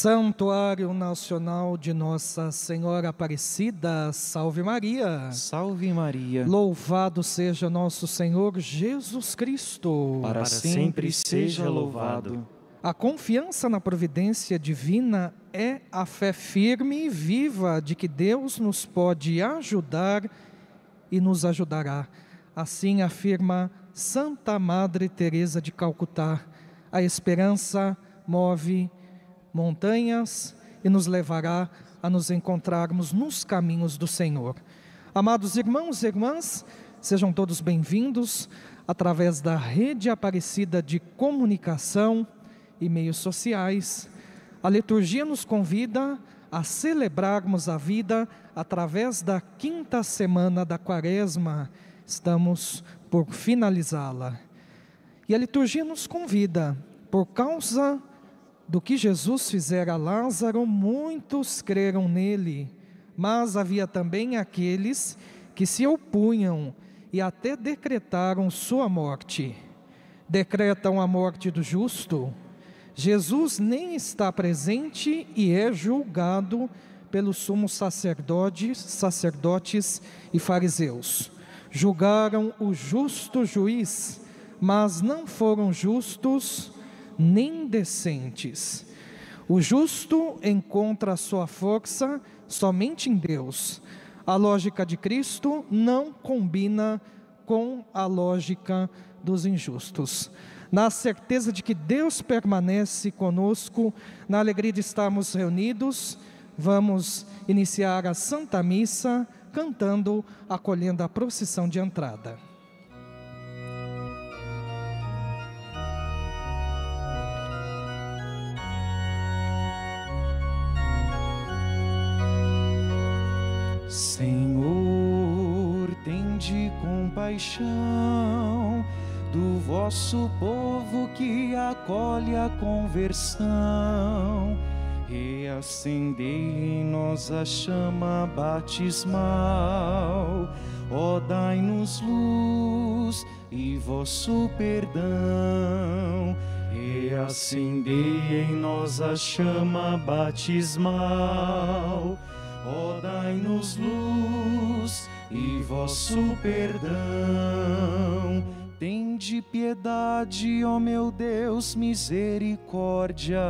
Santuário Nacional de Nossa Senhora Aparecida, salve Maria. Salve Maria. Louvado seja nosso Senhor Jesus Cristo. Para, sempre seja louvado. A confiança na providência divina é a fé firme e viva de que Deus nos pode ajudar e nos ajudará. Assim afirma Santa Madre Teresa de Calcutá. A esperança move montanhas e nos levará a nos encontrarmos nos caminhos do Senhor. Amados irmãos e irmãs, sejam todos bem-vindos através da rede Aparecida de comunicação e meios sociais. A liturgia nos convida a celebrarmos a vida através da quinta semana da Quaresma. Estamos por finalizá-la. E a liturgia nos convida, por causa do que Jesus fizera a Lázaro, muitos creram nele, mas havia também aqueles que se opunham e até decretaram sua morte. Decretam a morte do justo. Jesus nem está presente e é julgado pelos sumos sacerdotes, sacerdotes e fariseus. Julgaram o justo juiz, mas não foram justos nem decentes. O justo encontra sua força somente em Deus. A lógica de Cristo não combina com a lógica dos injustos. Na certeza de que Deus permanece conosco, na alegria de estarmos reunidos, vamos iniciar a Santa Missa cantando, acolhendo a procissão de entrada. Compaixão do vosso povo que acolhe a conversão. Reacendei em nós a chama batismal, ó dai-nos luz e vosso perdão. Reacendei em nós a chama batismal, ó dai-nos luz e vosso perdão. Tende piedade, ó meu Deus, misericórdia.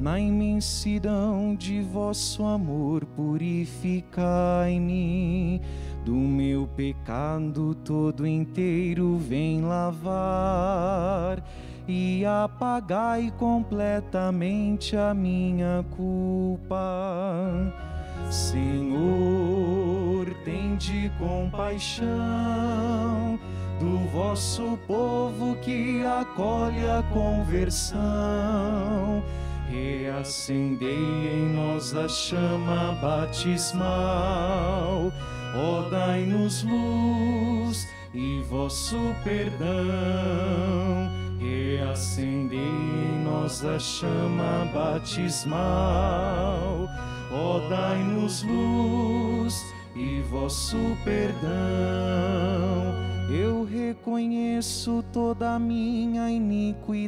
Na imensidão de vosso amor, purificai-me. Do meu pecado todo inteiro, vem lavar e apagai completamente a minha culpa. Senhor, tende compaixão do vosso povo que acolhe a conversão. Reacendei em nós a chama batismal, ó dai-nos luz e vosso perdão. Reacendei em nós a chama batismal, ó dai-nos luz e vosso perdão. Eu reconheço toda a minha iniquidade,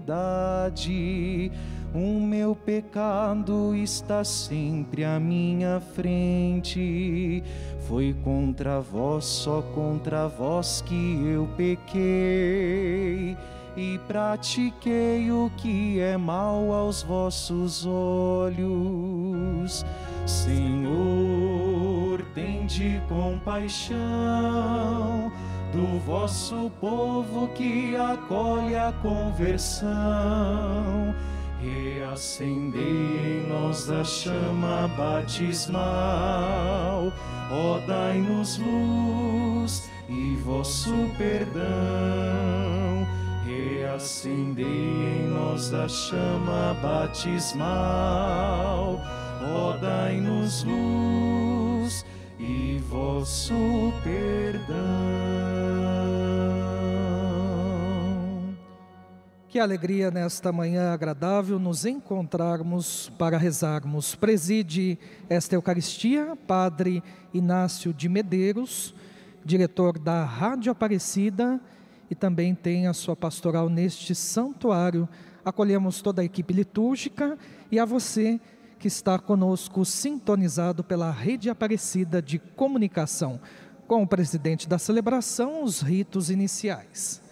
o meu pecado está sempre à minha frente. Foi contra vós, só contra vós que eu pequei e pratiquei o que é mal aos vossos olhos. Senhor, tende compaixão do vosso povo que acolhe a conversão. Reacendei em nós a chama batismal, ó dai-nos luz e vosso perdão. Reacendei em nós a chama batismal, ó dai-nos luz e vosso perdão. Que alegria nesta manhã agradável nos encontrarmos para rezarmos. Preside esta Eucaristia, Padre Inácio de Medeiros, diretor da Rádio Aparecida e também tem a sua pastoral neste santuário Acolhemos toda a equipe litúrgica e a você que está conosco sintonizado pela rede Aparecida de Comunicação. Com o presidente da celebração, os ritos iniciais.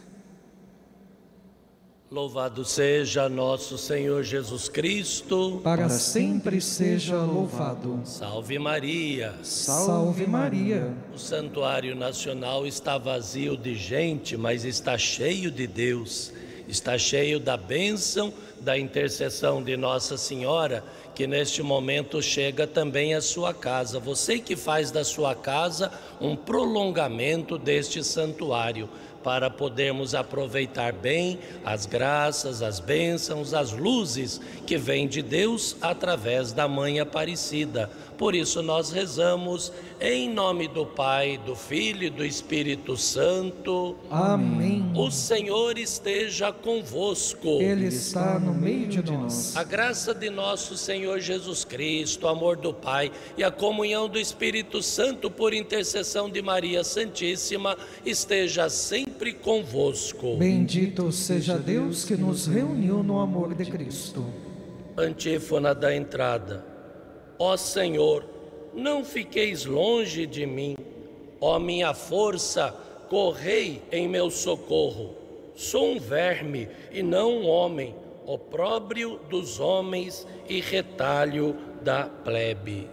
Louvado seja nosso Senhor Jesus Cristo. Para sempre seja louvado. Salve Maria. Salve Maria. O Santuário Nacional está vazio de gente, mas está cheio de Deus. Está cheio da bênção, da intercessão de Nossa Senhora, que neste momento chega também à sua casa. Você que faz da sua casa um prolongamento deste santuário para podermos aproveitar bem as graças, as bênçãos, as luzes que vêm de Deus através da Mãe Aparecida. Por isso nós rezamos em nome do Pai, do Filho e do Espírito Santo. Amém. O Senhor esteja convosco. Ele está no meio de nós. A graça de nosso Senhor Jesus Cristo, o amor do Pai e a comunhão do Espírito Santo por intercessão de Maria Santíssima esteja sempre convosco. Bendito seja Deus que nos reuniu no amor de Cristo. Antífona da entrada. Ó Senhor, não fiqueis longe de mim. Ó minha força, correi em meu socorro. Sou um verme e não um homem, opróbrio dos homens e retalho da plebe.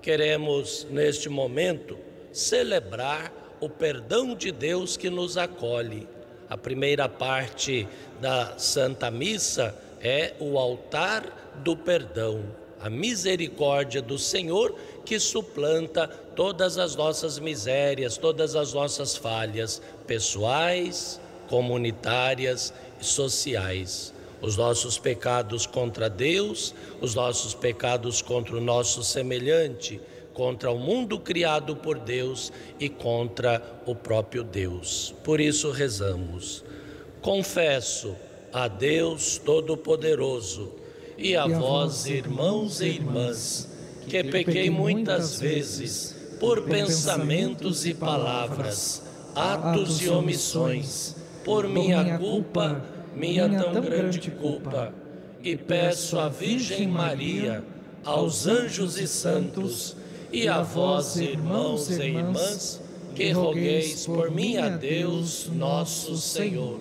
Queremos, neste momento, celebrar o perdão de Deus que nos acolhe. A primeira parte da Santa Missa é o altar do perdão, a misericórdia do Senhor que suplanta todas as nossas misérias, todas as nossas falhas pessoais, comunitárias e sociais. Os nossos pecados contra Deus, os nossos pecados contra o nosso semelhante, contra o mundo criado por Deus e contra o próprio Deus. Por isso rezamos. Confesso a Deus Todo-Poderoso e a vós, irmãos e irmãs, que pequei muitas vezes por pensamentos e palavras, atos e omissões, por minha culpa, minha tão grande culpa, e peço à Virgem Maria, aos anjos e santos, e a vós, irmãos e irmãs, que rogueis por mim a Deus, nosso Senhor.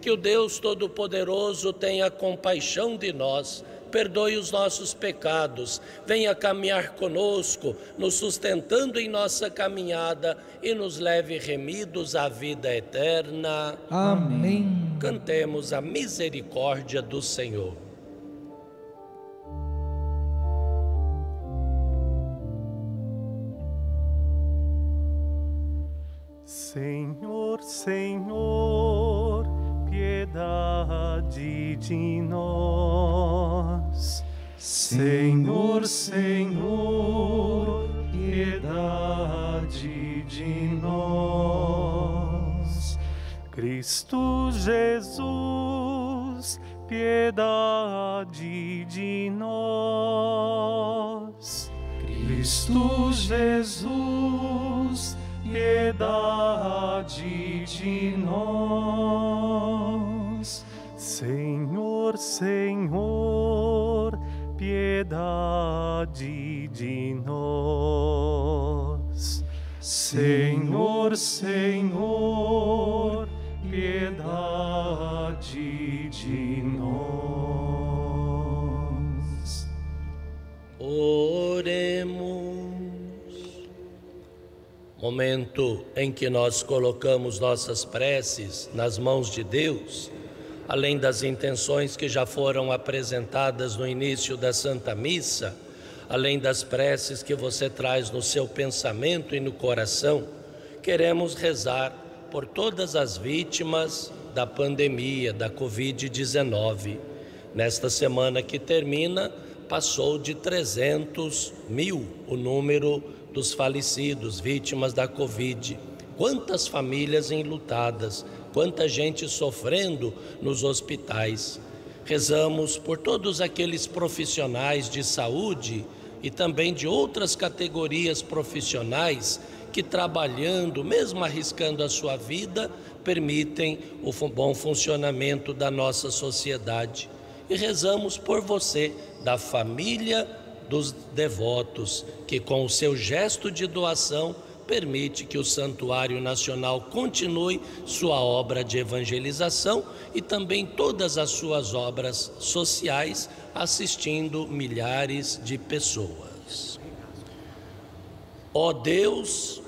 Que o Deus Todo-Poderoso tenha compaixão de nós, perdoe os nossos pecados, venha caminhar conosco, nos sustentando em nossa caminhada e nos leve remidos à vida eterna. Amém. Cantemos a misericórdia do Senhor. Senhor, Senhor, piedade de nós. Senhor, Senhor, piedade de nós. Cristo Jesus, piedade de nós. Cristo Jesus, piedade de nós. Senhor, Senhor, piedade de nós. Senhor, Senhor, Momento em que nós colocamos nossas preces nas mãos de Deus, além das intenções que já foram apresentadas no início da Santa Missa, além das preces que você traz no seu pensamento e no coração, queremos rezar por todas as vítimas da pandemia da Covid-19. Nesta semana que termina, passou de 300 mil o número dos falecidos, vítimas da Covid. Quantas famílias enlutadas, quanta gente sofrendo nos hospitais. Rezamos por todos aqueles profissionais de saúde e também de outras categorias profissionais que trabalhando, mesmo arriscando a sua vida, permitem o bom funcionamento da nossa sociedade. E rezamos por você, da família dos devotos, que com o seu gesto de doação permite que o Santuário Nacional continue sua obra de evangelização e também todas as suas obras sociais, assistindo milhares de pessoas. Ó Deus,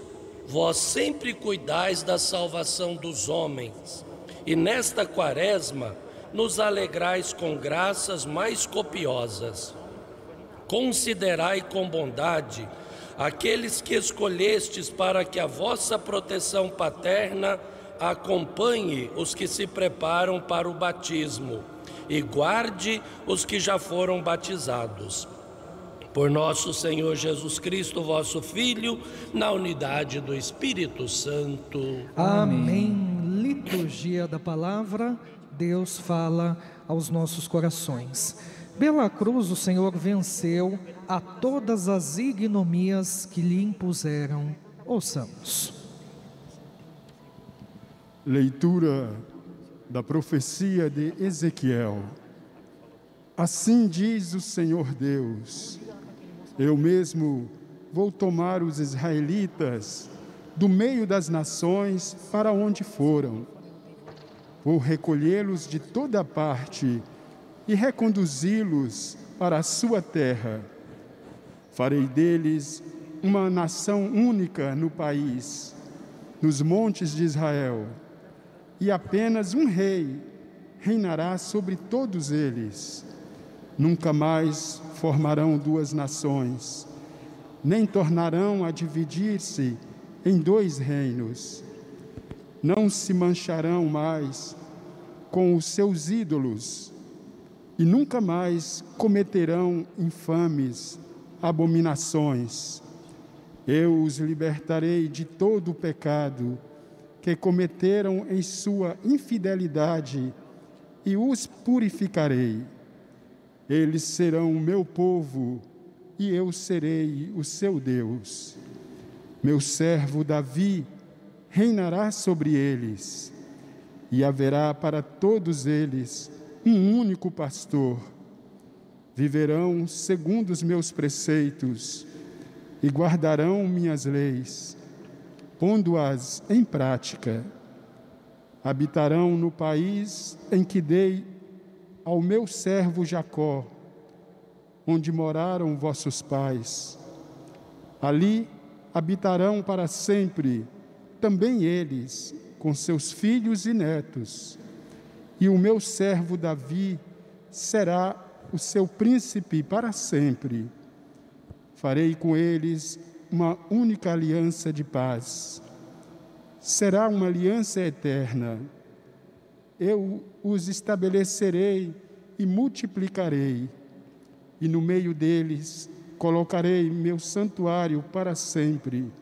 vós sempre cuidais da salvação dos homens, e nesta quaresma nos alegrais com graças mais copiosas. Considerai com bondade aqueles que escolhestes para que a vossa proteção paterna acompanhe os que se preparam para o batismo e guarde os que já foram batizados. Por nosso Senhor Jesus Cristo, vosso Filho, na unidade do Espírito Santo. Amém. Liturgia da palavra, Deus fala aos nossos corações. Pela cruz, o Senhor venceu a todas as ignomias que lhe impuseram. Ouçamos. Leitura da profecia de Ezequiel. Assim diz o Senhor Deus: Eu mesmo vou tomar os israelitas do meio das nações para onde foram. Vou recolhê-los de toda parte e reconduzi-los para a sua terra. Farei deles uma nação única no país, nos montes de Israel, e apenas um rei reinará sobre todos eles. Nunca mais formarão duas nações, nem tornarão a dividir-se em dois reinos. Não se mancharão mais com os seus ídolos e nunca mais cometerão infames abominações. Eu os libertarei de todo o pecado que cometeram em sua infidelidade e os purificarei. Eles serão o meu povo e eu serei o seu Deus. Meu servo Davi reinará sobre eles e haverá para todos eles um único pastor. Viverão segundo os meus preceitos e guardarão minhas leis, pondo-as em prática. Habitarão no país em que dei ao meu servo Jacó, onde moraram vossos pais. Ali habitarão para sempre também eles, com seus filhos e netos e o meu servo Davi será o seu príncipe para sempre. Farei com eles uma única aliança de paz. Será uma aliança eterna. Eu os estabelecerei e multiplicarei, e no meio deles colocarei meu santuário para sempre.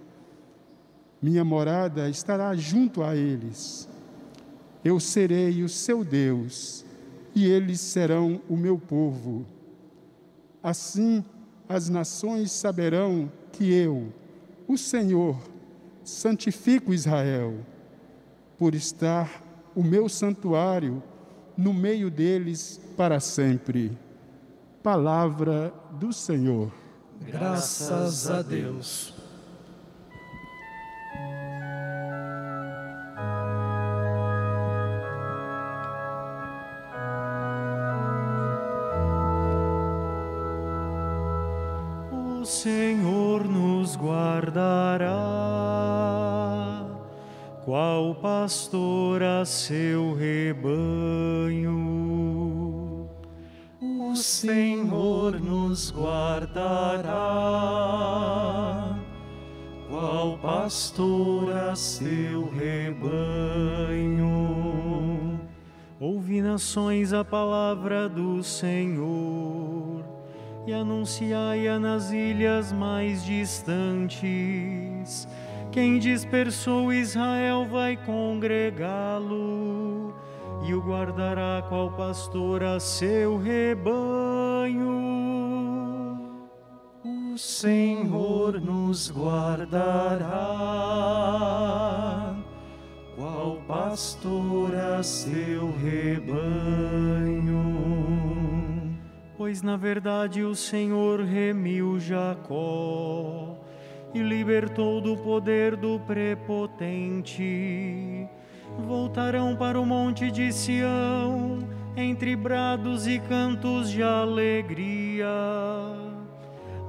Minha morada estará junto a eles eu serei o seu Deus e eles serão o meu povo. Assim as nações saberão que eu, o Senhor, santifico Israel, por estar o meu santuário no meio deles para sempre. Palavra do Senhor. Graças a Deus. Pastor a seu rebanho. O Senhor nos guardará, qual pastor a seu rebanho. Ouvi nações a palavra do Senhor e anunciai-a nas ilhas mais distantes. Quem dispersou Israel vai congregá-lo e o guardará qual pastor a seu rebanho. O Senhor nos guardará, qual pastor a seu rebanho. Pois na verdade o Senhor remiu Jacó e libertou do poder do prepotente. Voltarão para o monte de Sião, entre brados e cantos de alegria.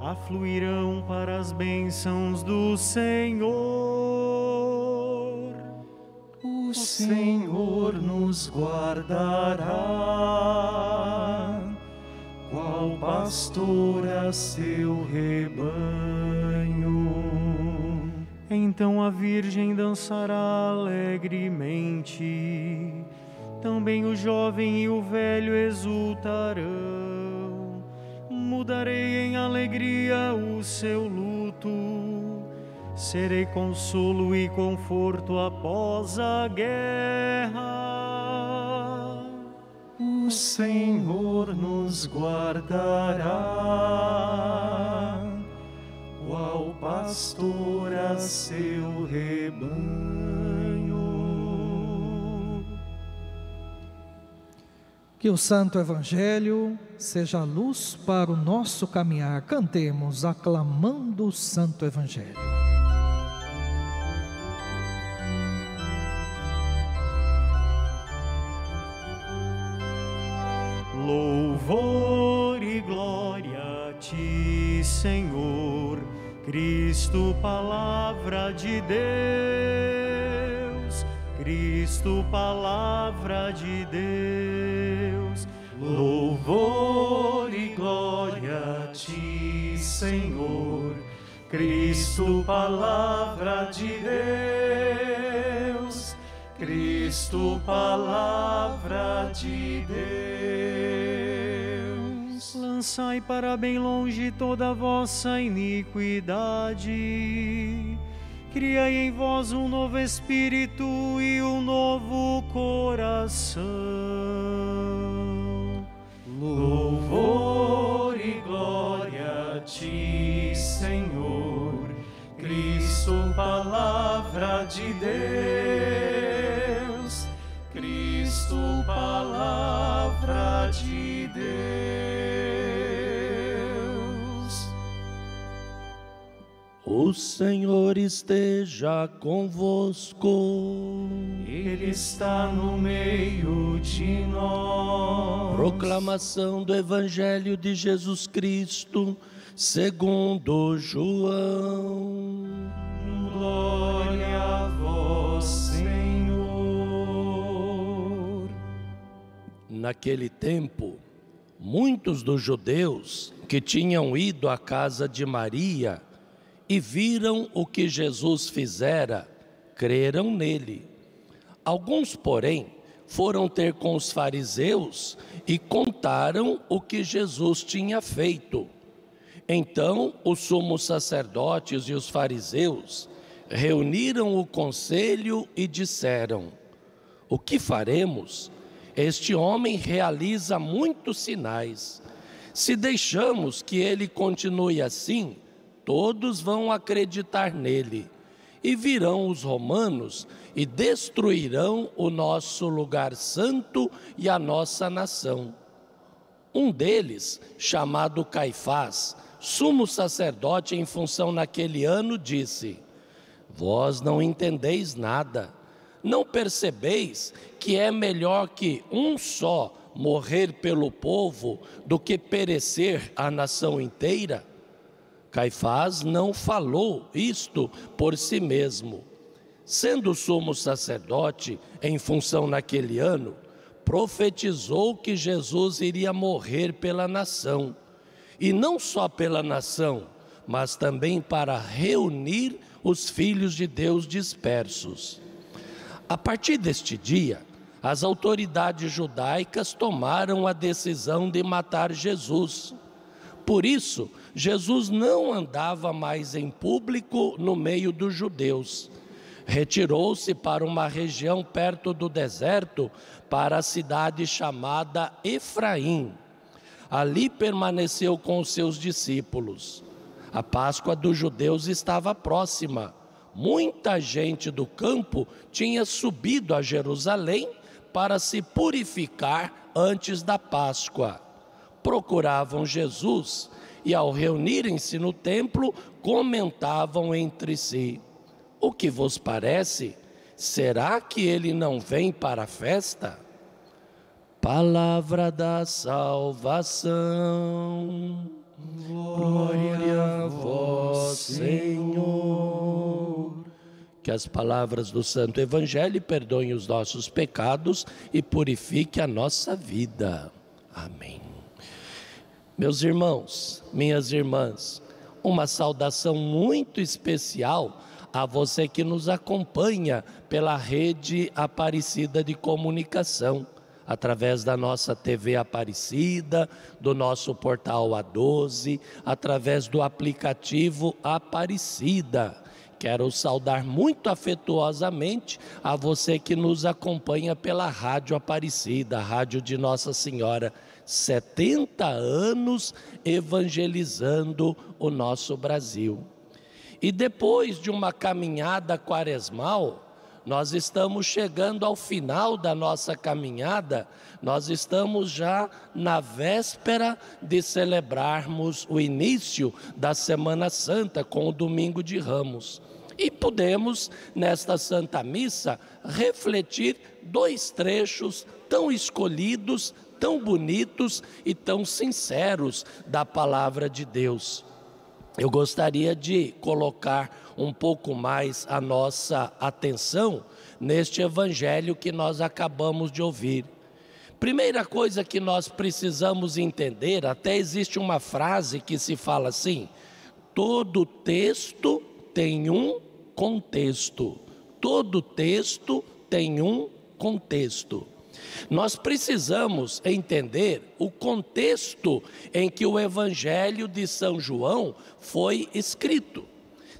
Afluirão para as bênçãos do Senhor. O Senhor nos guardará, qual pastor a seu rebanho. Então a Virgem dançará alegremente, também o jovem e o velho exultarão. Mudarei em alegria o seu luto, serei consolo e conforto após a guerra. O Senhor nos guardará, qual pastor a seu rebanho. Que o Santo Evangelho seja a luz para o nosso caminhar. Cantemos aclamando o Santo Evangelho. Louvor e glória a ti, Senhor, Cristo, palavra de Deus, Cristo, palavra de Deus. Louvor e glória a ti, Senhor, Cristo, palavra de Deus, Cristo, palavra de Deus. Lançai para bem longe toda a vossa iniquidade. Criai em vós um novo espírito e um novo coração. Louvor e glória a ti, Senhor, Cristo, palavra de Deus, Cristo, palavra de Deus. O Senhor esteja convosco. Ele está no meio de nós. Proclamação do Evangelho de Jesus Cristo, segundo João. Glória Naquele tempo, muitos dos judeus que tinham ido à casa de Maria e viram o que Jesus fizera, creram nele. Alguns, porém, foram ter com os fariseus e contaram o que Jesus tinha feito. Então os sumos sacerdotes e os fariseus reuniram o conselho e disseram: O que faremos? Este homem realiza muitos sinais. Se deixamos que ele continue assim, todos vão acreditar nele. E virão os romanos e destruirão o nosso lugar santo e a nossa nação. Um deles, chamado Caifás, sumo sacerdote em função naquele ano, disse: Vós não entendeis nada, não percebeis que é melhor que um só morrer pelo povo do que perecer a nação inteira? Caifás não falou isto por si mesmo. Sendo sumo sacerdote em função naquele ano, profetizou que Jesus iria morrer pela nação. E não só pela nação, mas também para reunir os filhos de Deus dispersos. A partir deste dia, as autoridades judaicas tomaram a decisão de matar Jesus. Por isso, Jesus não andava mais em público no meio dos judeus. Retirou-se para uma região perto do deserto, para a cidade chamada Efraim. Ali permaneceu com os seus discípulos. A Páscoa dos judeus estava próxima. Muita gente do campo tinha subido a Jerusalém para se purificar antes da Páscoa. Procuravam Jesus e, ao reunirem-se no templo, comentavam entre si: O que vos parece? Será que ele não vem para a festa? Palavra da salvação. Glória a vós, Senhor. Que as palavras do Santo Evangelho perdoem os nossos pecados e purifique a nossa vida. Amém. Meus irmãos, minhas irmãs, uma saudação muito especial a você que nos acompanha pela rede Aparecida de Comunicação, através da nossa TV Aparecida, do nosso portal A12, através do aplicativo Aparecida. Quero saudar muito afetuosamente a você que nos acompanha pela Rádio Aparecida, Rádio de Nossa Senhora. 70 anos evangelizando o nosso Brasil. E depois de uma caminhada quaresmal, nós estamos chegando ao final da nossa caminhada, nós estamos já na véspera de celebrarmos o início da Semana Santa com o Domingo de Ramos. E podemos, nesta Santa Missa, refletir dois trechos tão escolhidos, tão bonitos e tão sinceros da palavra de Deus. Eu gostaria de colocar um pouco mais a nossa atenção neste evangelho que nós acabamos de ouvir. Primeira coisa que nós precisamos entender, até existe uma frase que se fala assim: todo texto tem um contexto. Todo texto tem um contexto. Nós precisamos entender o contexto em que o Evangelho de São João foi escrito.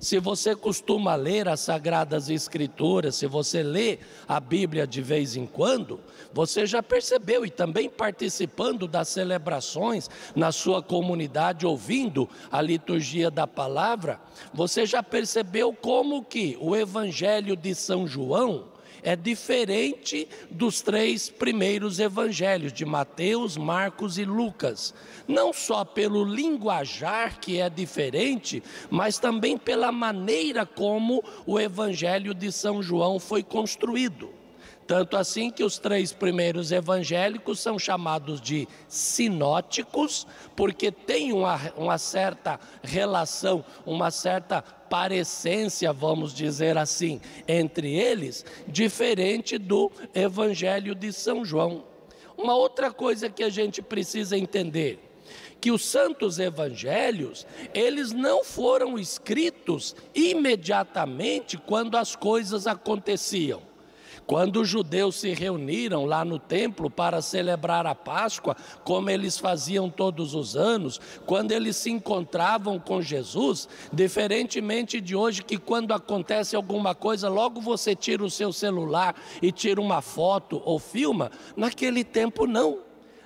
Se você costuma ler as Sagradas Escrituras, se você lê a Bíblia de vez em quando, você já percebeu e também participando das celebrações na sua comunidade, ouvindo a liturgia da palavra, você já percebeu como que o Evangelho de São João é diferente dos três primeiros evangelhos, de Mateus, Marcos e Lucas. Não só pelo linguajar que é diferente, mas também pela maneira como o evangelho de São João foi construído. Tanto assim que os três primeiros evangélicos são chamados de sinóticos, porque tem uma, uma certa relação, uma certa parecência, vamos dizer assim, entre eles, diferente do evangelho de São João. Uma outra coisa que a gente precisa entender que os santos evangelhos, eles não foram escritos imediatamente quando as coisas aconteciam. Quando os judeus se reuniram lá no templo para celebrar a Páscoa, como eles faziam todos os anos, quando eles se encontravam com Jesus, diferentemente de hoje, que quando acontece alguma coisa, logo você tira o seu celular e tira uma foto ou filma, naquele tempo não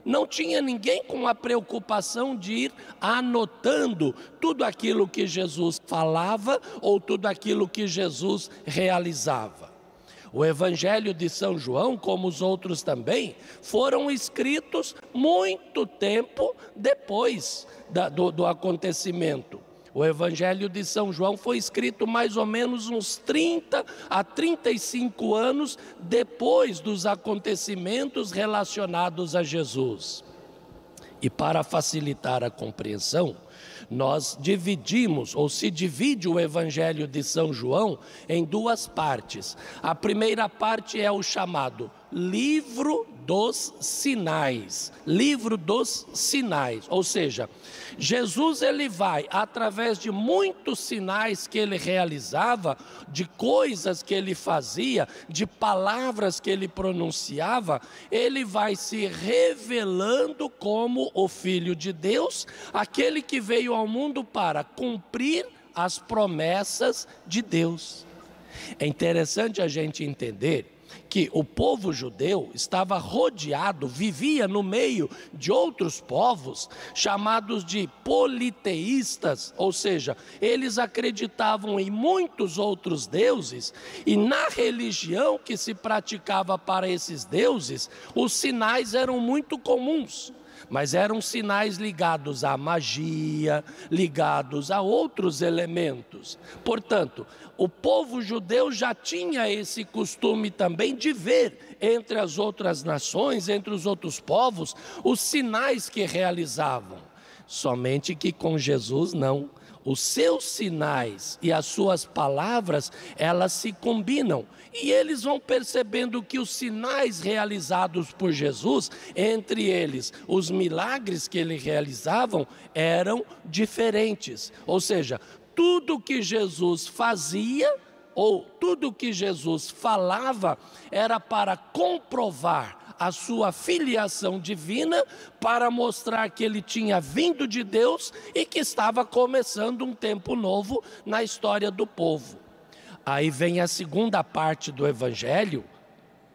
não tinha ninguém com a preocupação de ir anotando tudo aquilo que Jesus falava ou tudo aquilo que Jesus realizava. O Evangelho de São João, como os outros também, foram escritos muito tempo depois da, do, do acontecimento. O Evangelho de São João foi escrito mais ou menos uns 30 a 35 anos depois dos acontecimentos relacionados a Jesus. E para facilitar a compreensão, nós dividimos, ou se divide o Evangelho de São João em duas partes. A primeira parte é o chamado livro dos sinais, livro dos sinais, ou seja, Jesus ele vai através de muitos sinais que ele realizava, de coisas que ele fazia, de palavras que ele pronunciava, ele vai se revelando como o filho de Deus, aquele que veio ao mundo para cumprir as promessas de Deus. É interessante a gente entender que o povo judeu estava rodeado, vivia no meio de outros povos chamados de politeístas, ou seja, eles acreditavam em muitos outros deuses e na religião que se praticava para esses deuses, os sinais eram muito comuns mas eram sinais ligados à magia, ligados a outros elementos. Portanto, o povo judeu já tinha esse costume também de ver entre as outras nações, entre os outros povos, os sinais que realizavam. Somente que com Jesus não os seus sinais e as suas palavras, elas se combinam. E eles vão percebendo que os sinais realizados por Jesus, entre eles os milagres que ele realizavam, eram diferentes. Ou seja, tudo que Jesus fazia, ou tudo que Jesus falava, era para comprovar a sua filiação divina para mostrar que ele tinha vindo de Deus e que estava começando um tempo novo na história do povo. Aí vem a segunda parte do evangelho,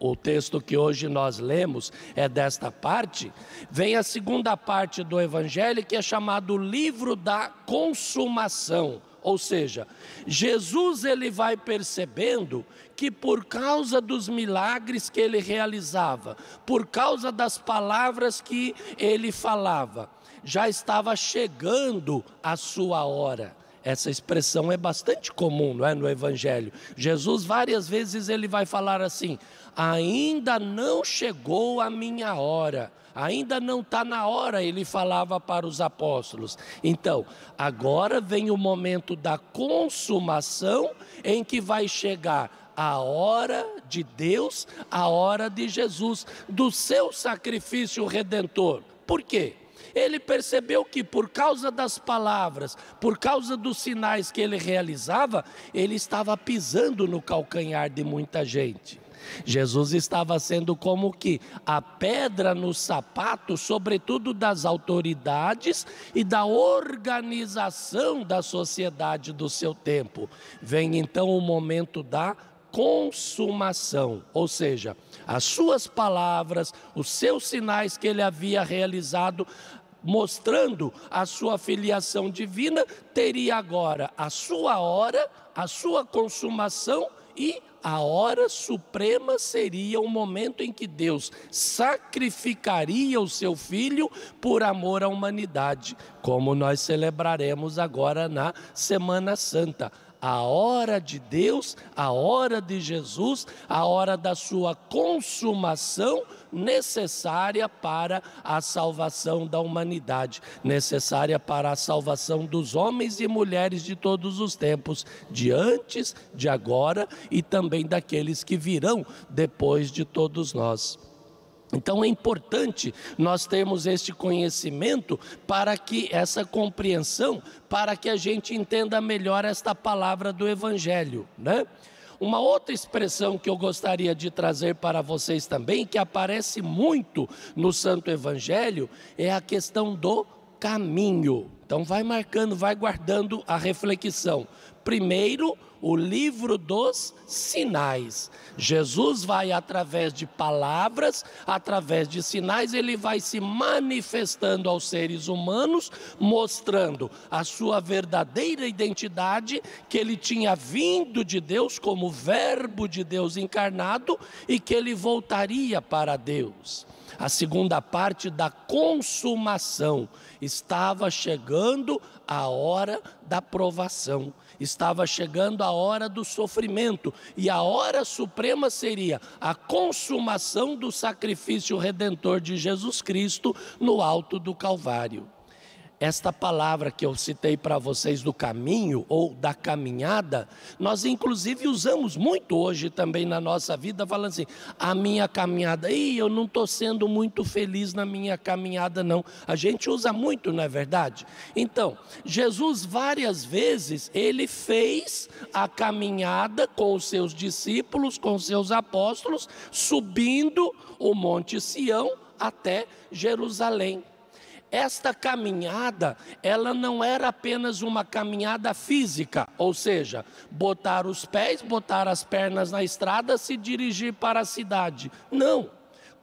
o texto que hoje nós lemos é desta parte, vem a segunda parte do Evangelho que é chamado livro da consumação. Ou seja, Jesus ele vai percebendo que por causa dos milagres que ele realizava, por causa das palavras que ele falava, já estava chegando a sua hora. Essa expressão é bastante comum, não é, no evangelho. Jesus várias vezes ele vai falar assim: "Ainda não chegou a minha hora" ainda não está na hora, ele falava para os apóstolos. Então, agora vem o momento da consumação, em que vai chegar a hora de Deus, a hora de Jesus, do seu sacrifício redentor. Por quê? Ele percebeu que por causa das palavras, por causa dos sinais que ele realizava, ele estava pisando no calcanhar de muita gente. Jesus estava sendo como que a pedra no sapato, sobretudo das autoridades e da organização da sociedade do seu tempo. Vem então o momento da consumação, ou seja, as suas palavras, os seus sinais que ele havia realizado, mostrando a sua filiação divina, teria agora a sua hora, a sua consumação e a hora suprema seria o momento em que Deus sacrificaria o seu filho por amor à humanidade, como nós celebraremos agora na Semana Santa a hora de Deus, a hora de Jesus, a hora da sua consumação necessária para a salvação da humanidade, necessária para a salvação dos homens e mulheres de todos os tempos, de antes, de agora e também daqueles que virão depois de todos nós. Então é importante nós termos este conhecimento para que essa compreensão, para que a gente entenda melhor esta palavra do Evangelho, né? Uma outra expressão que eu gostaria de trazer para vocês também, que aparece muito no Santo Evangelho, é a questão do caminho. Então vai marcando, vai guardando a reflexão. Primeiro, o livro dos sinais. Jesus vai através de palavras, através de sinais, ele vai se manifestando aos seres humanos, mostrando a sua verdadeira identidade, que ele tinha vindo de Deus como Verbo de Deus encarnado e que ele voltaria para Deus. A segunda parte da consumação estava chegando a hora da provação estava chegando a hora do sofrimento, e a hora suprema seria a consumação do sacrifício redentor de Jesus Cristo no alto do Calvário. Esta palavra que eu citei para vocês do caminho ou da caminhada, nós inclusive usamos muito hoje também na nossa vida, falando assim: a minha caminhada, e eu não estou sendo muito feliz na minha caminhada, não. A gente usa muito, não é verdade? Então, Jesus várias vezes, ele fez a caminhada com os seus discípulos, com os seus apóstolos, subindo o Monte Sião até Jerusalém esta caminhada, ela não era apenas uma caminhada física, ou seja, botar os pés, botar as pernas na estrada, se dirigir para a cidade. Não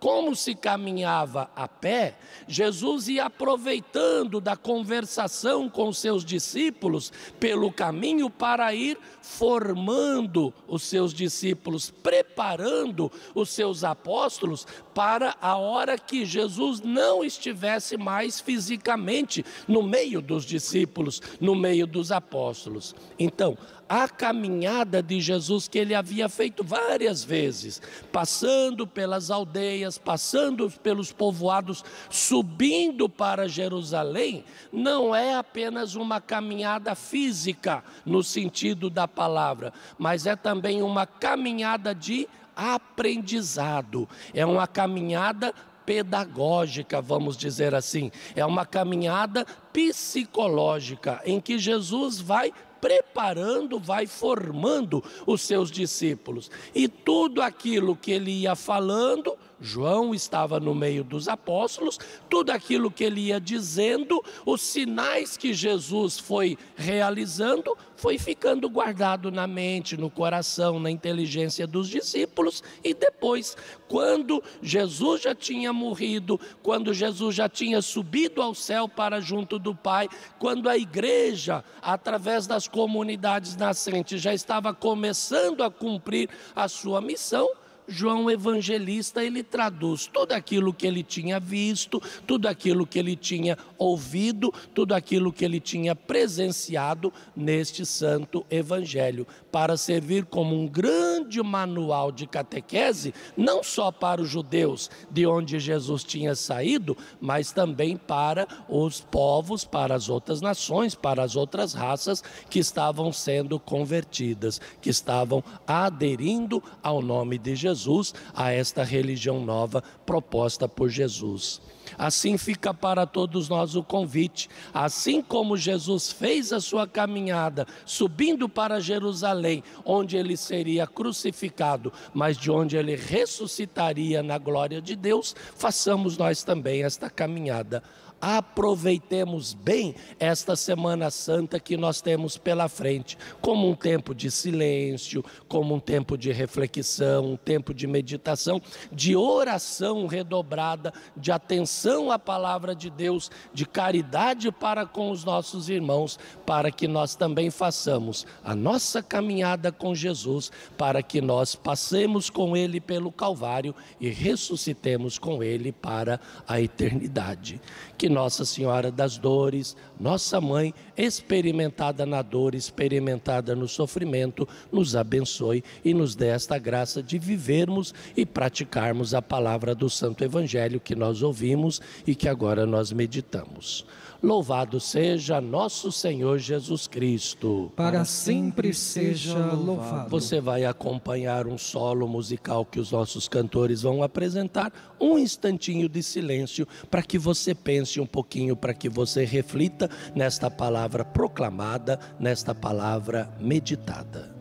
como se caminhava a pé, Jesus ia aproveitando da conversação com seus discípulos pelo caminho para ir formando os seus discípulos, preparando os seus apóstolos para a hora que Jesus não estivesse mais fisicamente no meio dos discípulos, no meio dos apóstolos. Então, a caminhada de Jesus que ele havia feito várias vezes, passando pelas aldeias, passando pelos povoados, subindo para Jerusalém, não é apenas uma caminhada física no sentido da palavra, mas é também uma caminhada de aprendizado, é uma caminhada pedagógica, vamos dizer assim, é uma caminhada psicológica em que Jesus vai preparando, vai formando os seus discípulos. E tudo aquilo que ele ia falando, João estava no meio dos apóstolos, tudo aquilo que ele ia dizendo, os sinais que Jesus foi realizando, foi ficando guardado na mente, no coração, na inteligência dos discípulos, e depois, quando Jesus já tinha morrido, quando Jesus já tinha subido ao céu para junto do Pai, quando a igreja, através das comunidades nascentes, já estava começando a cumprir a sua missão, João Evangelista ele traduz tudo aquilo que ele tinha visto, tudo aquilo que ele tinha ouvido, tudo aquilo que ele tinha presenciado neste santo evangelho, para servir como um grande manual de catequese, não só para os judeus de onde Jesus tinha saído, mas também para os povos, para as outras nações, para as outras raças que estavam sendo convertidas, que estavam aderindo ao nome de Jesus Jesus a esta religião nova proposta por Jesus. Assim fica para todos nós o convite. Assim como Jesus fez a sua caminhada subindo para Jerusalém, onde ele seria crucificado, mas de onde ele ressuscitaria na glória de Deus, façamos nós também esta caminhada aproveitemos bem esta Semana Santa que nós temos pela frente, como um tempo de silêncio, como um tempo de reflexão, um tempo de meditação, de oração redobrada, de atenção à palavra de Deus, de caridade para com os nossos irmãos, para que nós também façamos a nossa caminhada com Jesus, para que nós passemos com Ele pelo Calvário e ressuscitemos com Ele para a eternidade. Que nossa Senhora das Dores, nossa mãe, experimentada na dor, experimentada no sofrimento, nos abençoe e nos dê esta graça de vivermos e praticarmos a palavra do Santo Evangelho que nós ouvimos e que agora nós meditamos. Louvado seja nosso Senhor Jesus Cristo. Para sempre seja louvado. Você vai acompanhar um solo musical que os nossos cantores vão apresentar, um instantinho de silêncio para que você pense um pouquinho, para que você reflita nesta palavra proclamada, nesta palavra meditada.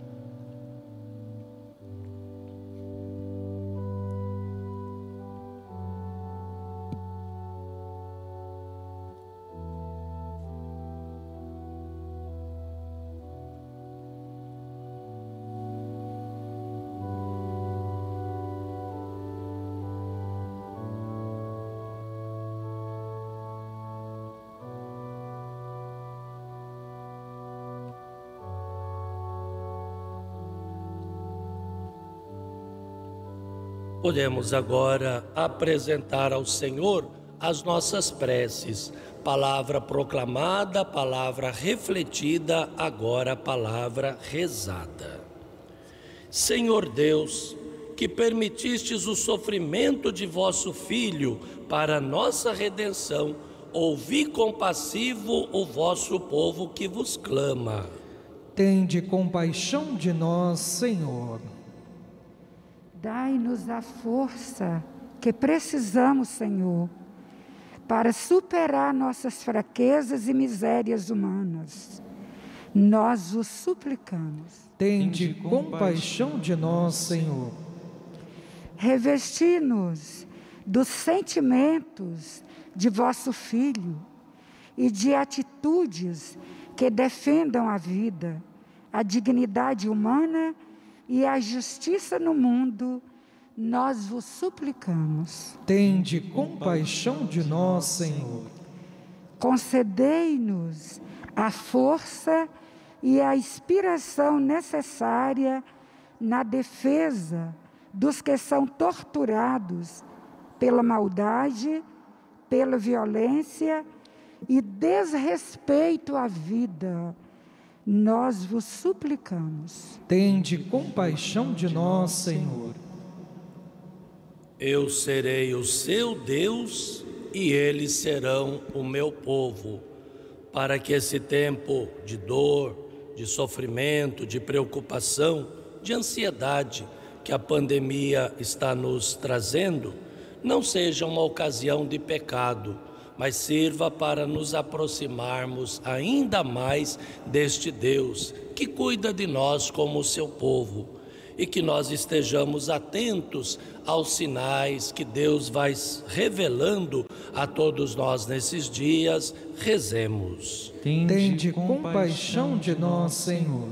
Podemos agora apresentar ao Senhor as nossas preces, palavra proclamada, palavra refletida, agora palavra rezada. Senhor Deus, que permitistes o sofrimento de vosso Filho para nossa redenção, ouvi compassivo o vosso povo que vos clama. Tende compaixão de nós, Senhor. Dai-nos a força que precisamos, Senhor, para superar nossas fraquezas e misérias humanas. Nós os suplicamos. Tende compaixão de nós, Senhor. Revesti-nos dos sentimentos de vosso Filho e de atitudes que defendam a vida, a dignidade humana e a justiça no mundo, nós vos suplicamos. Tende compaixão de nós, Senhor. Concedei-nos a força e a inspiração necessária na defesa dos que são torturados pela maldade, pela violência e desrespeito à vida. Nós vos suplicamos. Tende compaixão de nós, Senhor. Eu serei o seu Deus e eles serão o meu povo, para que esse tempo de dor, de sofrimento, de preocupação, de ansiedade que a pandemia está nos trazendo, não seja uma ocasião de pecado, mas sirva para nos aproximarmos ainda mais deste Deus que cuida de nós como seu povo e que nós estejamos atentos aos sinais que Deus vai revelando a todos nós nesses dias. Rezemos. Tende compaixão de nós, Senhor.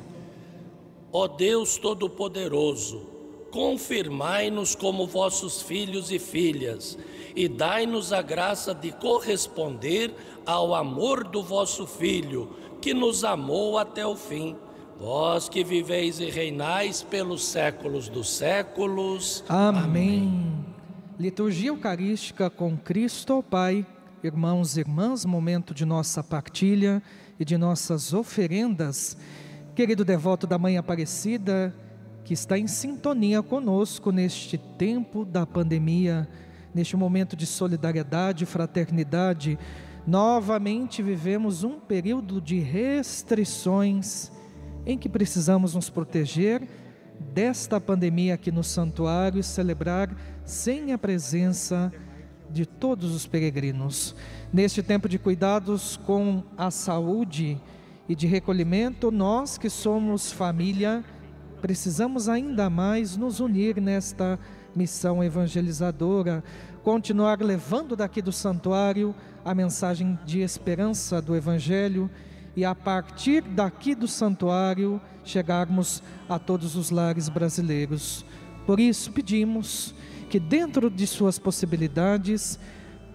Ó Deus Todo-Poderoso, confirmai-nos como vossos filhos e filhas e dai-nos a graça de corresponder ao amor do vosso Filho, que nos amou até o fim. Vós que viveis e reinais pelos séculos dos séculos. Amém. Amém. Liturgia Eucarística com Cristo Pai. Irmãos e irmãs, momento de nossa partilha e de nossas oferendas. Querido devoto da Mãe Aparecida, que está em sintonia conosco neste tempo da pandemia, neste momento de solidariedade e fraternidade, novamente vivemos um período de restrições em que precisamos nos proteger desta pandemia aqui no santuário e celebrar sem a presença de todos os peregrinos. Neste tempo de cuidados com a saúde e de recolhimento, nós que somos família, precisamos ainda mais nos unir nesta missão evangelizadora, continuar levando daqui do santuário a mensagem de esperança do Evangelho e a partir daqui do santuário chegarmos a todos os lares brasileiros. Por isso pedimos que, dentro de suas possibilidades,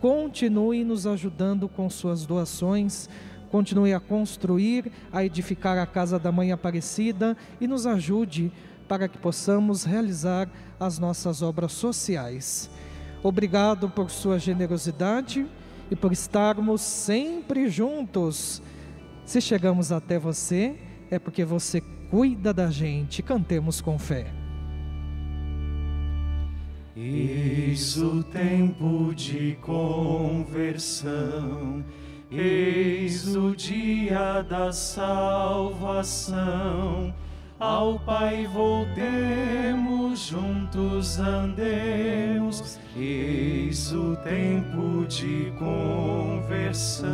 continue nos ajudando com suas doações, continue a construir, a edificar a casa da Mãe Aparecida e nos ajude para que possamos realizar as nossas obras sociais. Obrigado por sua generosidade e por estarmos sempre juntos. Se chegamos até você, é porque você cuida da gente. Cantemos com fé. Eis o tempo de conversão, eis o dia da salvação ao Pai voltemos, juntos andemos, eis o tempo de conversão.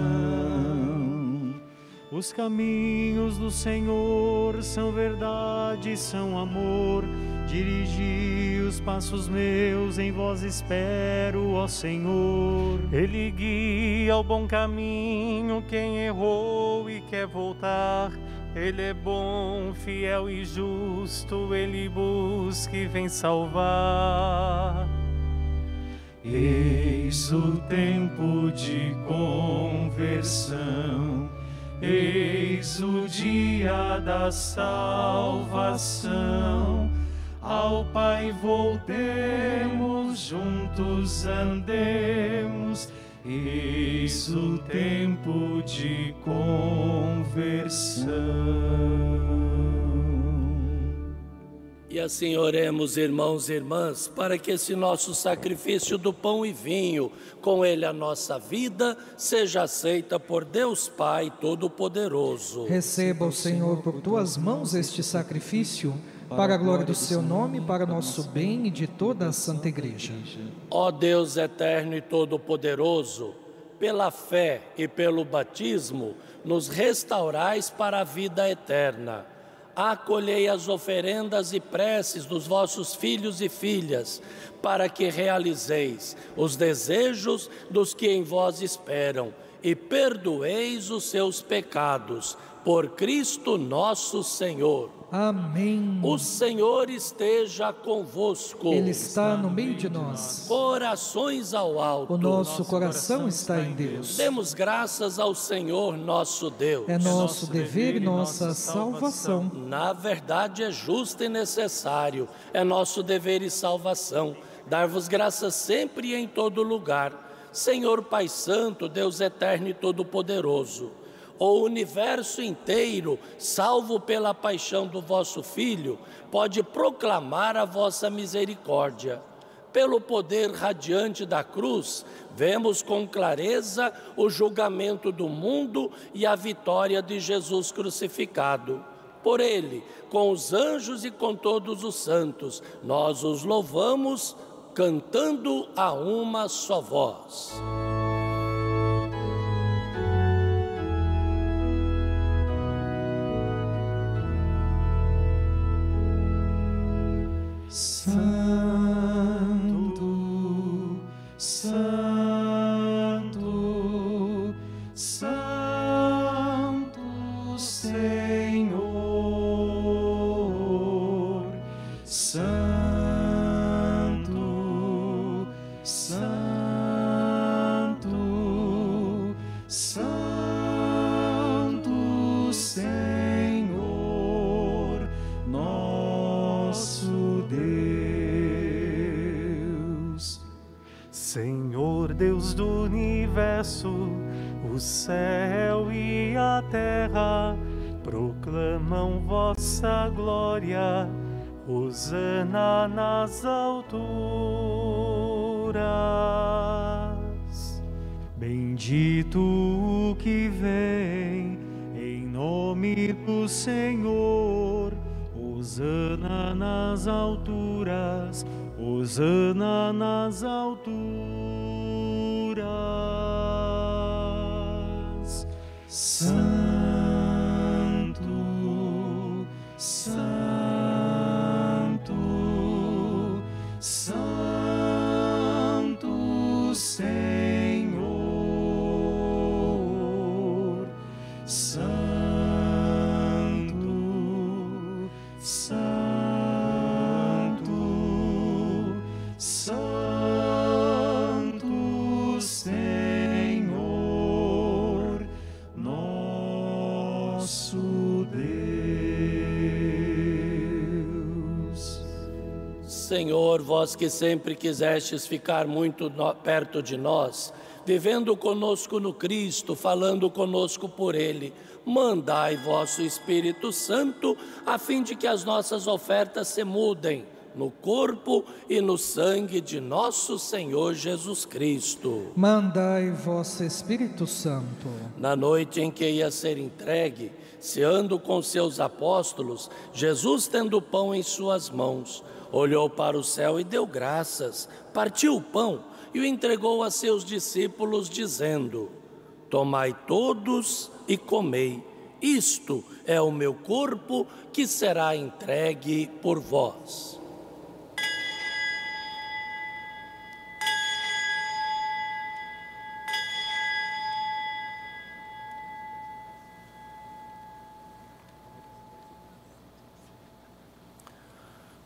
Os caminhos do Senhor são verdade, são amor. Dirigi os passos meus, em vós espero, ó Senhor. Ele guia ao bom caminho quem errou e quer voltar. Ele é bom, fiel e justo, ele busca e vem salvar. Eis o tempo de conversão, eis o dia da salvação. Ao Pai voltemos, juntos andemos Eis o tempo de conversão. E assim oremos, irmãos e irmãs, para que esse nosso sacrifício do pão e vinho, com ele a nossa vida, seja aceita por Deus Pai Todo-Poderoso. Receba o Senhor por tuas mãos este sacrifício para a glória do seu nome, para nosso bem e de toda a Santa Igreja. Ó Deus eterno e todo-poderoso, pela fé e pelo batismo, nos restaurais para a vida eterna. acolhei as oferendas e preces dos vossos filhos e filhas, para que realizeis os desejos dos que em vós esperam e perdoeis os seus pecados. Por Cristo nosso Senhor. Amém. O Senhor esteja convosco. Ele está no meio de nós. Corações ao alto. O nosso coração está em Deus. Demos graças ao Senhor nosso Deus. É nosso dever e nossa salvação. Na verdade, é justo e necessário. É nosso dever e salvação. Dar-vos graças sempre e em todo lugar. Senhor Pai Santo, Deus eterno e todo-poderoso o universo inteiro, salvo pela paixão do vosso Filho, pode proclamar a vossa misericórdia. Pelo poder radiante da cruz, vemos com clareza o julgamento do mundo e a vitória de Jesus crucificado. Por ele, com os anjos e com todos os santos, nós os louvamos, cantando a uma só voz. Santo, Santo, Santo Senhor, nosso Deus, Senhor Deus do universo, o céu e a terra proclamam vossa glória. Hosana nas alturas. Bendito o que vem em nome do Senhor. Hosana nas alturas. Hosana nas alturas. Senhor, vós que sempre quisestes ficar muito perto de nós, vivendo conosco no Cristo, falando conosco por Ele, mandai vosso Espírito Santo, a fim de que as nossas ofertas se mudem no corpo e no sangue de nosso Senhor Jesus Cristo. Mandai vosso Espírito Santo. Na noite em que ia ser entregue, ceando com seus apóstolos, Jesus tendo o pão em suas mãos, olhou para o céu e deu graças, partiu o pão e o entregou a seus discípulos, dizendo: Tomai todos e comei, isto é o meu corpo que será entregue por vós.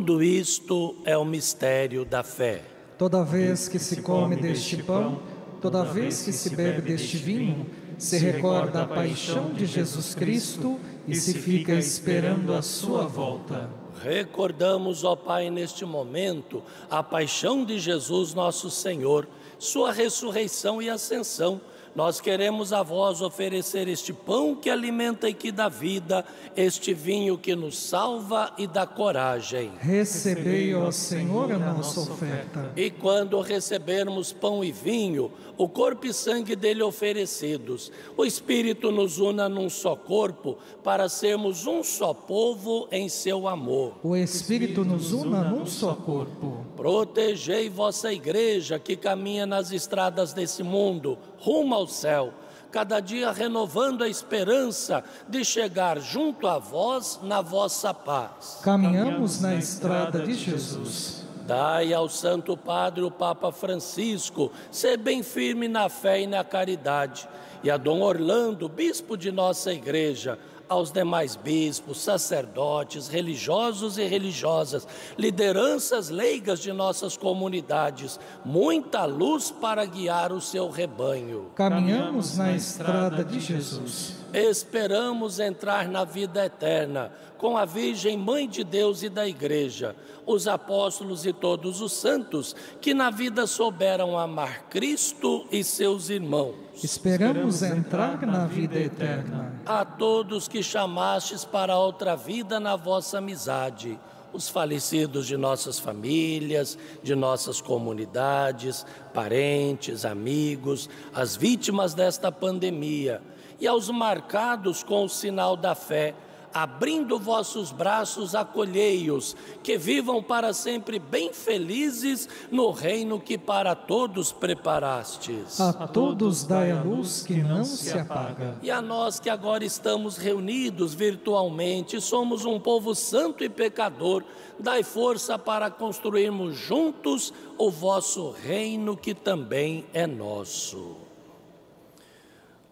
Tudo isto é o mistério da fé. Toda vez que se come deste pão, toda vez que se bebe deste vinho, se recorda a paixão de Jesus Cristo e se fica esperando a sua volta. Recordamos, ó Pai, neste momento, a paixão de Jesus, nosso Senhor, sua ressurreição e ascensão nós queremos a vós oferecer este pão que alimenta e que dá vida, este vinho que nos salva e dá coragem. Recebei, ó Senhor, a nossa oferta. E quando recebermos pão e vinho, o corpo e sangue dele oferecidos, o Espírito nos una num só corpo, para sermos um só povo em seu amor. O Espírito nos una num só corpo. Protegei vossa igreja que caminha nas estradas desse mundo rumo ao céu, cada dia renovando a esperança de chegar junto a vós na vossa paz. Caminhamos na estrada de Jesus. Dai ao Santo Padre, o Papa Francisco, ser bem firme na fé e na caridade, e a Dom Orlando, bispo de nossa igreja, aos demais bispos, sacerdotes, religiosos e religiosas, lideranças leigas de nossas comunidades, muita luz para guiar o seu rebanho. Caminhamos na estrada de Jesus. Esperamos entrar na vida eterna com a Virgem Mãe de Deus e da Igreja, os apóstolos e todos os santos que na vida souberam amar Cristo e seus irmãos. Esperamos entrar na vida eterna. A todos que chamastes para outra vida na vossa amizade, os falecidos de nossas famílias, de nossas comunidades, parentes, amigos, as vítimas desta pandemia e aos marcados com o sinal da fé abrindo vossos braços, acolhei-os, que vivam para sempre bem felizes no reino que para todos preparastes. A todos dai a luz que não se apaga. E a nós que agora estamos reunidos virtualmente, somos um povo santo e pecador, dai força para construirmos juntos o vosso reino que também é nosso.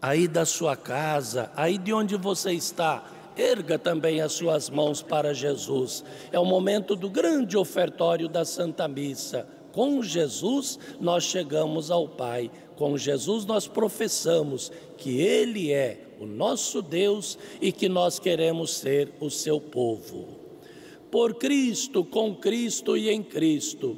Aí da sua casa, aí de onde você está, erga também as suas mãos para Jesus. É o momento do grande ofertório da Santa Missa. Com Jesus nós chegamos ao Pai, com Jesus nós professamos que Ele é o nosso Deus e que nós queremos ser o seu povo. Por Cristo, com Cristo e em Cristo,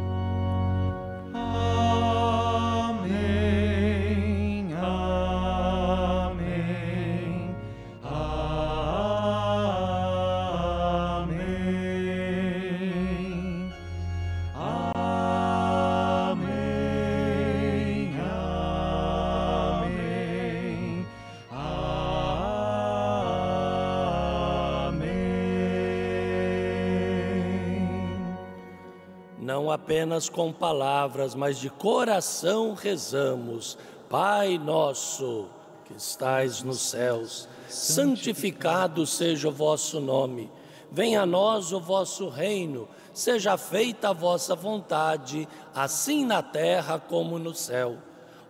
Apenas com palavras, mas de coração rezamos. Pai nosso, que estais nos céus, santificado seja o vosso nome. Venha a nós o vosso reino, seja feita a vossa vontade, assim na terra como no céu.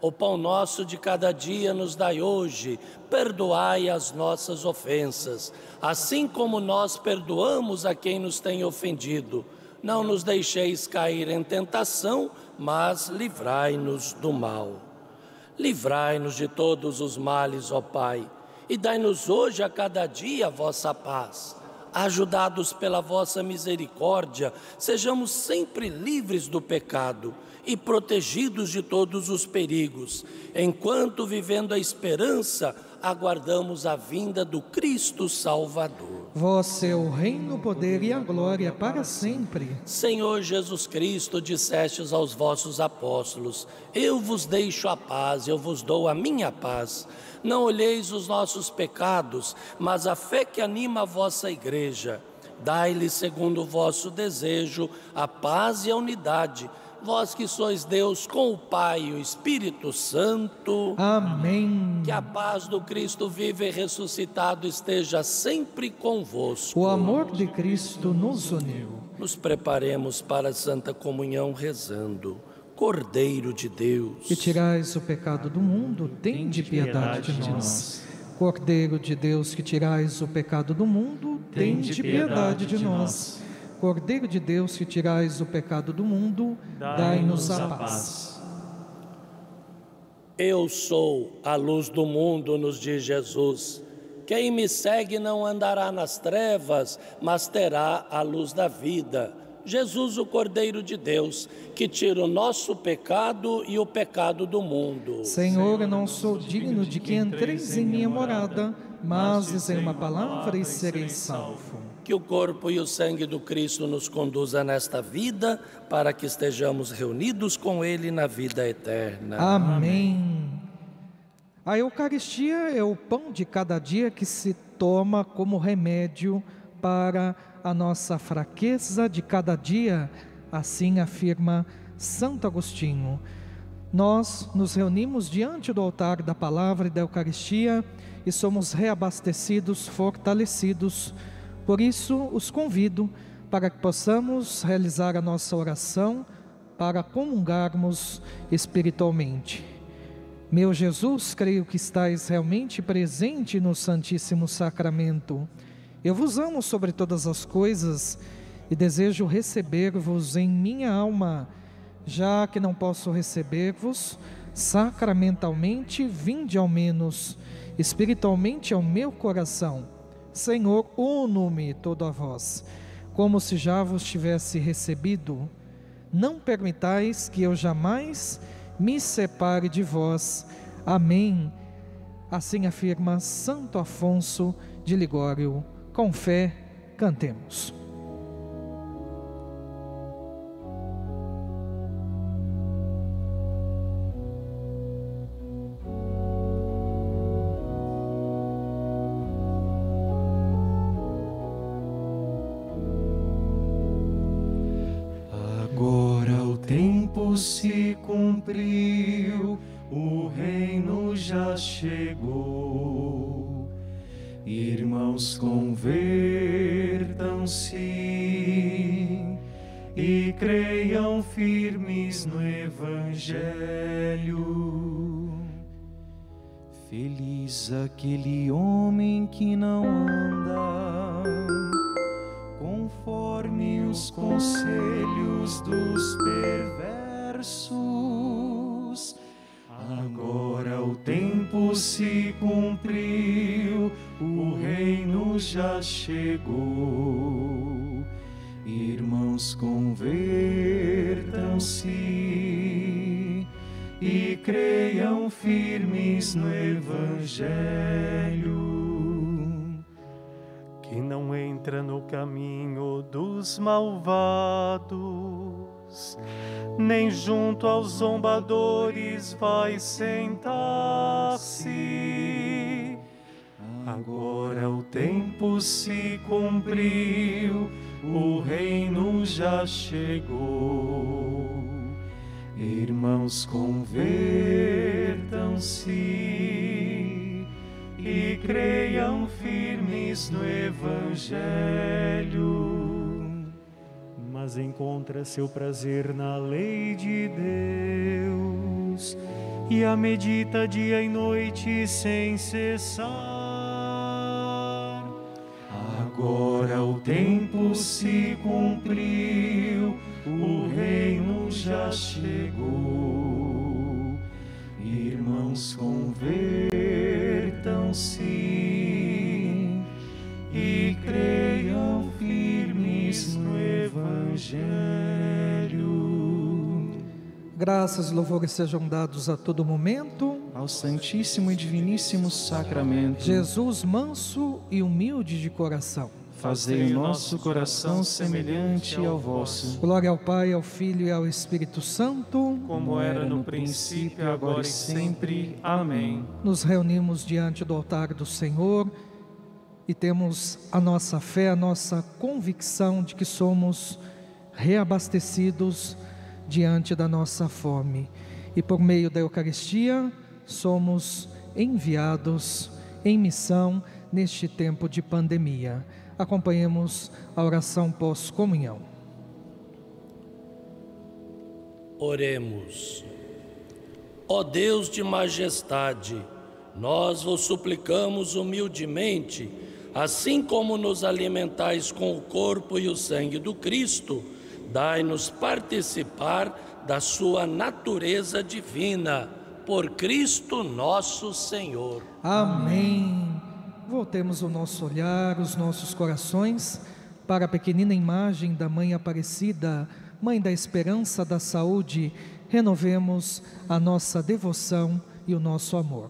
O pão nosso de cada dia nos dai hoje, perdoai as nossas ofensas, assim como nós perdoamos a quem nos tem ofendido não nos deixeis cair em tentação, mas livrai-nos do mal. Livrai-nos de todos os males, ó Pai, e dai-nos hoje a cada dia a vossa paz. Ajudados pela vossa misericórdia, sejamos sempre livres do pecado e protegidos de todos os perigos, enquanto vivendo a esperança, aguardamos a vinda do Cristo Salvador. Vós é o reino, o poder e a glória para sempre. Senhor Jesus Cristo, dissestes aos vossos apóstolos: Eu vos deixo a paz, eu vos dou a minha paz. Não olheis os nossos pecados, mas a fé que anima a vossa igreja. Dai-lhe, segundo o vosso desejo, a paz e a unidade vós que sois Deus com o Pai e o Espírito Santo. Amém. Que a paz do Cristo vivo e ressuscitado esteja sempre convosco. O amor de Cristo nos uniu. Nos preparemos para a Santa Comunhão rezando. Cordeiro de Deus, que tirais o pecado do mundo, tem de piedade de nós. Cordeiro de Deus, que tirais o pecado do mundo, tem de piedade de nós. Cordeiro de Deus que tirais o pecado do mundo, dai-nos a paz. Eu sou a luz do mundo, nos diz Jesus. Quem me segue não andará nas trevas, mas terá a luz da vida. Jesus, o Cordeiro de Deus, que tira o nosso pecado e o pecado do mundo. Senhor, eu não sou digno de que entreis em minha morada, mas dizei uma palavra e serei salvo. Que o corpo e o sangue do Cristo nos conduza nesta vida, para que estejamos reunidos com Ele na vida eterna. Amém. A Eucaristia é o pão de cada dia que se toma como remédio para a nossa fraqueza de cada dia, assim afirma Santo Agostinho. Nós nos reunimos diante do altar da palavra e da Eucaristia e somos reabastecidos, fortalecidos. Por isso, os convido para que possamos realizar a nossa oração para comungarmos espiritualmente. Meu Jesus, creio que estais realmente presente no Santíssimo Sacramento. Eu vos amo sobre todas as coisas e desejo receber-vos em minha alma, já que não posso receber-vos sacramentalmente, vinde ao menos espiritualmente ao meu coração. Senhor, uno-me todo a vós, como se já vos tivesse recebido. Não permitais que eu jamais me separe de vós. Amém. Assim afirma Santo Afonso de Ligório. Com fé, cantemos. Chegou. Irmãos, convertam-se e creiam firmes no Evangelho. Feliz aquele homem que não anda conforme os conselhos dos perversos. Agora o tempo se cumpriu, o reino já chegou. Irmãos, convertam-se e creiam firmes no Evangelho que não entra no caminho dos malvados, nem junto aos zombadores vai sentar-se. Agora o tempo se cumpriu, o reino já chegou. Irmãos, convertam-se e creiam firmes no Evangelho. Mas encontra seu prazer na lei de Deus e a medita dia e noite sem cessar. Agora o tempo se cumpriu, o reino já chegou. Irmãos, convertam-se e creiam firmes no Evangelho. Graças e louvores sejam dados a todo momento. ao Santíssimo e Diviníssimo Sacramento, Jesus, manso e humilde de coração. fazei o nosso coração semelhante ao vosso, Glória ao Pai, ao Filho e ao Espírito Santo. como era no princípio, agora e sempre. Amém. Nos reunimos diante do altar do Senhor e temos a nossa fé, a nossa convicção de que somos reabastecidos diante da nossa fome. E por meio da Eucaristia, somos enviados em missão neste tempo de pandemia. Acompanhemos a oração pós-comunhão. Oremos. Ó Deus de majestade, nós vos suplicamos humildemente, assim como nos alimentais com o corpo e o sangue do Cristo, dai-nos participar da sua natureza divina. Por Cristo nosso Senhor. Amém. Voltemos o nosso olhar, os nossos corações para a pequenina imagem da Mãe Aparecida, Mãe da Esperança, da Saúde. Renovemos a nossa devoção e o nosso amor.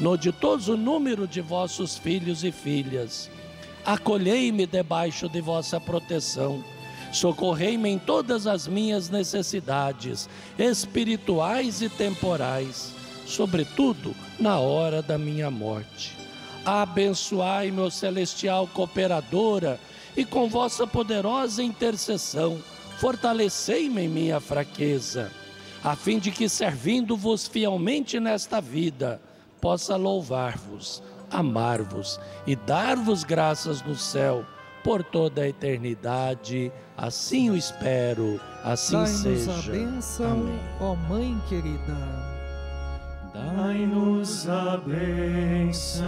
no ditoso número de vossos filhos e filhas. Acolhei-me debaixo de vossa proteção Socorrei-me em todas as minhas necessidades, espirituais e temporais, sobretudo na hora da minha morte. Abençoai, meu celestial cooperadora, e com vossa poderosa intercessão, fortalecei-me em minha fraqueza, a fim de que, servindo-vos fielmente nesta vida, possa louvar-vos, amar-vos e dar-vos graças no céu por toda a eternidade. Assim o espero, assim Dai-nos seja. a bênção, Amém. ó Mãe querida. Dai-nos a benção,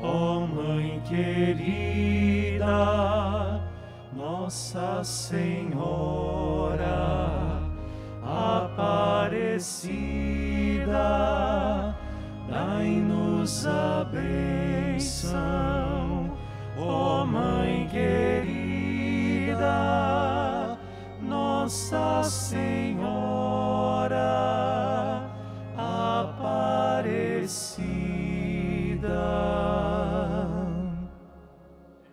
ó Mãe querida, Nossa Senhora Aparecida, dai-nos a benção, ó Mãe querida, Nossa Senhora Aparecida.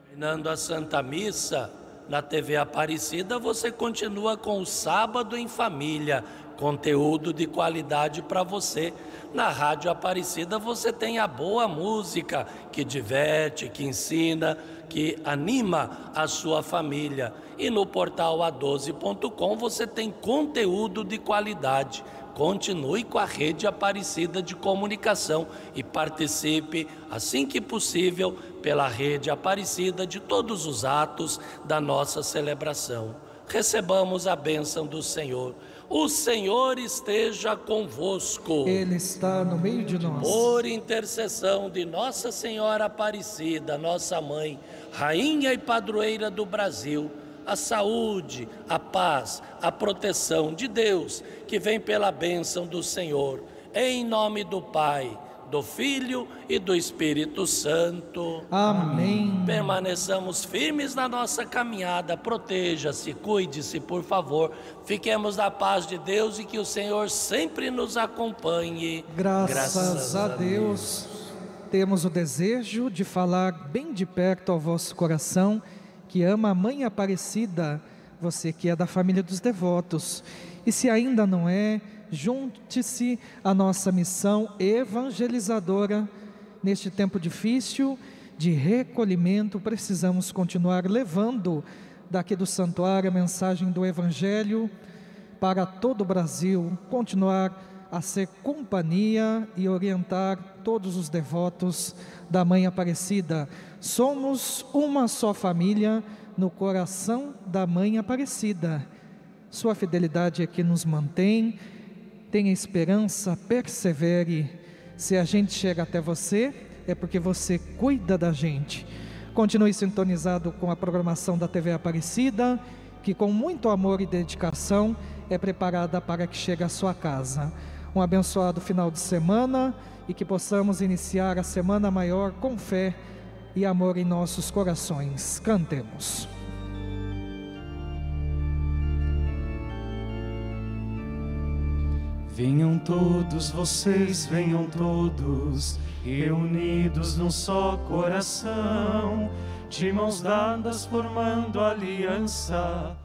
Terminando a Santa Missa, na TV Aparecida, você continua com o Sábado em Família, conteúdo de qualidade para você. Na Rádio Aparecida, você tem a boa música que diverte, que ensina, que anima a sua família. E no portal a12.com você tem conteúdo de qualidade. Continue com a rede Aparecida de Comunicação e participe, assim que possível, pela rede Aparecida de todos os atos da nossa celebração. Recebamos a bênção do Senhor. O Senhor esteja convosco. Ele está no meio de nós. Por intercessão de Nossa Senhora Aparecida, nossa mãe, rainha e padroeira do Brasil, a saúde, a paz, a proteção de Deus, que vem pela bênção do Senhor, em nome do Pai, do Filho e do Espírito Santo. Amém. Permaneçamos firmes na nossa caminhada, proteja-se, cuide-se, por favor. Fiquemos na paz de Deus e que o Senhor sempre nos acompanhe. Graças, a Deus, temos o desejo de falar bem de perto ao vosso coração, que ama a Mãe Aparecida, você que é da família dos devotos. E se ainda não é, junte-se à nossa missão evangelizadora neste tempo difícil de recolhimento. Precisamos continuar levando daqui do santuário a mensagem do Evangelho para todo o Brasil, continuar a ser companhia e orientar todos os devotos da Mãe Aparecida. Somos uma só família no coração da Mãe Aparecida. Sua fidelidade é que nos mantém. Tenha esperança, persevere. Se a gente chega até você, é porque você cuida da gente. Continue sintonizado com a programação da TV Aparecida, que com muito amor e dedicação é preparada para que chegue à sua casa. um abençoado final de semana e que possamos iniciar a semana maior com fé e amor em nossos corações. Cantemos. Venham todos vocês, venham todos, reunidos num só coração, de mãos dadas formando aliança